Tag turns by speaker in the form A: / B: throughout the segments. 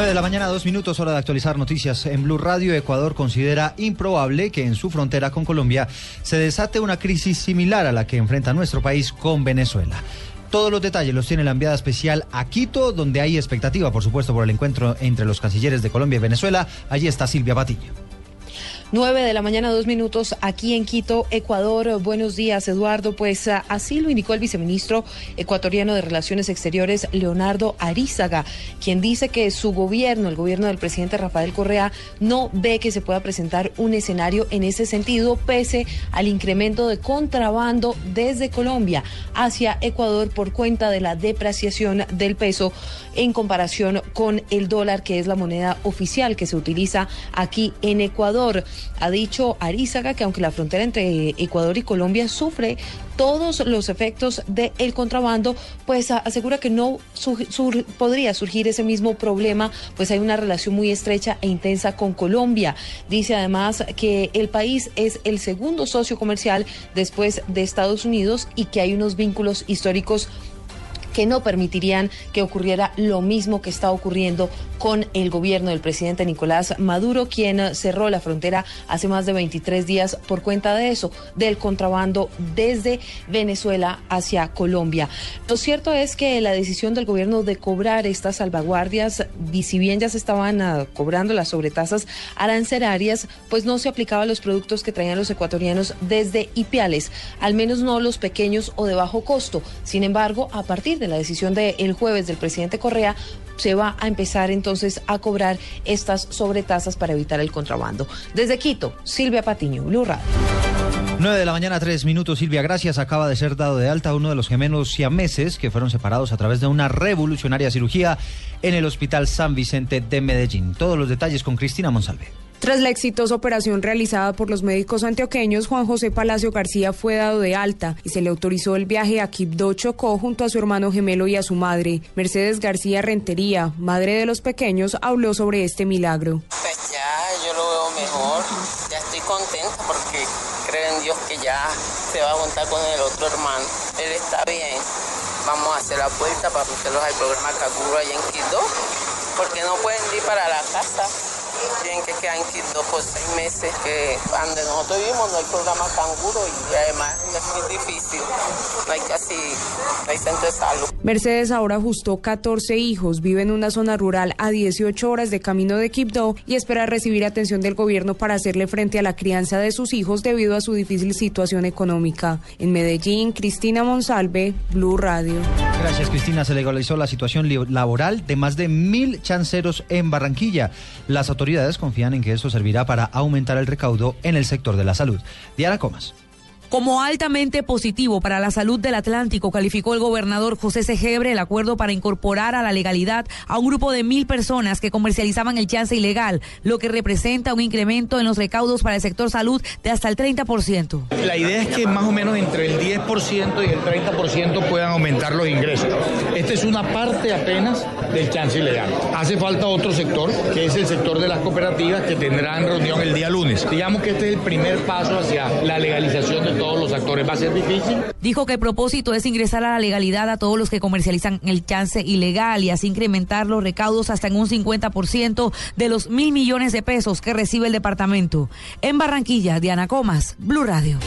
A: 9 de la mañana, dos minutos, hora de actualizar noticias. En Blue Radio, Ecuador considera improbable que en su frontera con Colombia se desate una crisis similar a la que enfrenta nuestro país con Venezuela. Todos los detalles los tiene la enviada especial a Quito, donde hay expectativa, por supuesto, por el encuentro entre los cancilleres de Colombia y Venezuela. Allí está Silvia Patiño.
B: 9 de la mañana, dos minutos, aquí en Quito, Ecuador. Buenos días, Eduardo. Pues ah, así lo indicó el viceministro ecuatoriano de Relaciones Exteriores, Leonardo Arízaga, quien dice que su gobierno, el gobierno del presidente Rafael Correa, no ve que se pueda presentar un escenario en ese sentido, pese al incremento de contrabando desde Colombia hacia Ecuador por cuenta de la depreciación del peso en comparación con el dólar, que es la moneda oficial que se utiliza aquí en Ecuador. Ha dicho Arizaga que aunque la frontera entre Ecuador y Colombia sufre todos los efectos del contrabando, pues asegura que no podría surgir ese mismo problema, pues hay una relación muy estrecha e intensa con Colombia. Dice además que el país es el segundo socio comercial después de Estados Unidos y que hay unos vínculos históricos que no permitirían que ocurriera lo mismo que está ocurriendo con el gobierno del presidente Nicolás Maduro, quien cerró la frontera hace más de 23 días por cuenta de eso, del contrabando desde Venezuela hacia Colombia. Lo cierto es que la decisión del gobierno de cobrar estas salvaguardias, si bien ya se estaban ah, cobrando las sobretasas arancelarias, pues no se aplicaba a los productos que traían los ecuatorianos desde Ipiales, al menos no los pequeños o de bajo costo. Sin embargo, a partir de la decisión del jueves del presidente Correa, se va a empezar entonces a cobrar estas sobretasas para evitar el contrabando. Desde Quito, Silvia Patiño, Blue Radio.
A: 9 de la mañana, tres minutos. Silvia, gracias. Acaba de ser dado de alta uno de los gemelos siameses que fueron separados a través de una revolucionaria cirugía en el Hospital San Vicente de Medellín. Todos los detalles con Cristina Monsalve.
C: Tras la exitosa operación realizada por los médicos antioqueños, Juan José Palacio García fue dado de alta y se le autorizó el viaje a Quibdó Chocó junto a su hermano gemelo y a su madre. Mercedes García Rentería, madre de los pequeños, habló sobre este milagro.
D: Pues ya, yo lo veo mejor, ya estoy contenta porque creo en Dios que ya se va a juntar con el otro hermano. Él está bien. Vamos a hacer la puerta para meterlos al programa Cacuro allá en Quibdó, porque no pueden ir para la casa tienen que quedar Quito por seis meses, que donde nosotros vivimos no hay programa canguro y además es muy difícil, no hay casi, no hay centro de salud.
C: Mercedes ahora ajustó 14 hijos, vive en una zona rural a 18 horas de camino de Quibdó y espera recibir atención del gobierno para hacerle frente a la crianza de sus hijos debido a su difícil situación económica. En Medellín, Cristina Monsalve, Blue Radio.
A: Gracias, Cristina. Se legalizó la situación laboral de más de mil chanceros en Barranquilla. Las autoridades confían en que esto servirá para aumentar el recaudo en el sector de la salud. Diana Comas.
E: Como altamente positivo para la salud del Atlántico, calificó el gobernador José Segebre el acuerdo para incorporar a la legalidad a un grupo de mil personas que comercializaban el chance ilegal, lo que representa un incremento en los recaudos para el sector salud de hasta el 30%.
F: La idea es que más o menos entre el 10% y el 30% puedan aumentar los ingresos. Esta es una parte apenas del chance ilegal. Hace falta otro sector, que es el sector de las cooperativas, que tendrán reunión el día lunes. Digamos que este es el primer paso hacia la legalización de todos los actores. Va a ser difícil.
E: Dijo que el propósito es ingresar a la legalidad a todos los que comercializan el chance ilegal y así incrementar los recaudos hasta en un 50% de los mil millones de pesos que recibe el departamento. En Barranquilla, Diana Comas, Blue Radio.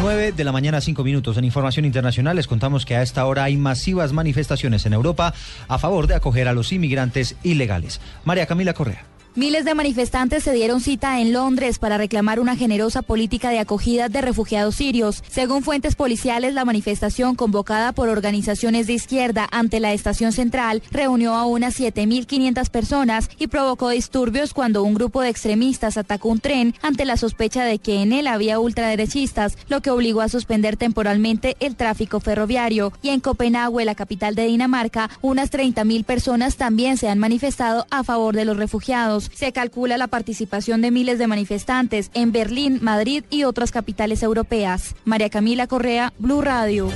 A: 9 de la mañana, 5 minutos. En información internacional les contamos que a esta hora hay masivas manifestaciones en Europa a favor de acoger a los inmigrantes ilegales. María Camila Correa.
G: Miles de manifestantes se dieron cita en Londres para reclamar una generosa política de acogida de refugiados sirios. Según fuentes policiales, la manifestación convocada por organizaciones de izquierda ante la estación central reunió a unas 7.500 personas y provocó disturbios cuando un grupo de extremistas atacó un tren ante la sospecha de que en él había ultraderechistas, lo que obligó a suspender temporalmente el tráfico ferroviario. Y en Copenhague, la capital de Dinamarca, unas 30.000 personas también se han manifestado a favor de los refugiados. Se calcula la participación de miles de manifestantes en Berlín, Madrid y otras capitales europeas. María Camila Correa, Blue Radio.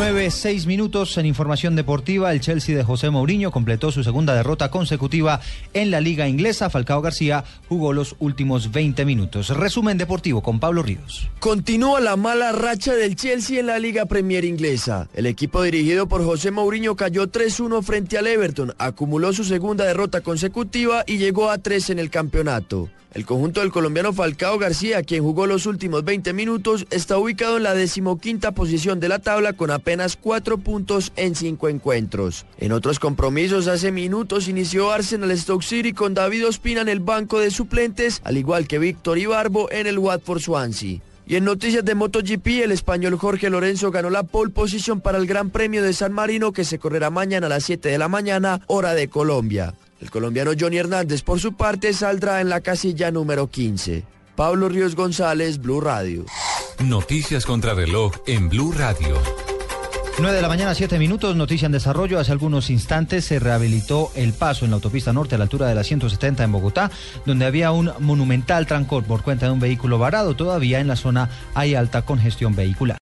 A: 9, 6 minutos en información deportiva. El Chelsea de José Mourinho completó su segunda derrota consecutiva en la liga inglesa. Falcao García jugó los últimos 20 minutos. Resumen deportivo con Pablo Ríos.
H: Continúa la mala racha del Chelsea en la liga Premier inglesa. El equipo dirigido por José Mourinho cayó 3-1 frente al Everton, acumuló su segunda derrota consecutiva y llegó a 3 en el campeonato. El conjunto del colombiano Falcao García, quien jugó los últimos 20 minutos, está ubicado en la decimoquinta posición de la tabla con apenas cuatro puntos en cinco encuentros. En otros compromisos, hace minutos inició Arsenal Stoke City con David Ospina en el banco de suplentes, al igual que Víctor Ibarbo en el Watford Swansea. Y en noticias de MotoGP, el español Jorge Lorenzo ganó la pole position para el Gran Premio de San Marino que se correrá mañana a las 7 de la mañana, hora de Colombia. El colombiano Johnny Hernández, por su parte, saldrá en la casilla número 15. Pablo Ríos González, Blue Radio.
I: Noticias contra reloj en Blue Radio.
A: 9 de la mañana, 7 minutos, noticia en desarrollo. Hace algunos instantes se rehabilitó el paso en la autopista norte a la altura de la 170 en Bogotá, donde había un monumental trancón por cuenta de un vehículo varado. Todavía en la zona hay alta congestión vehicular.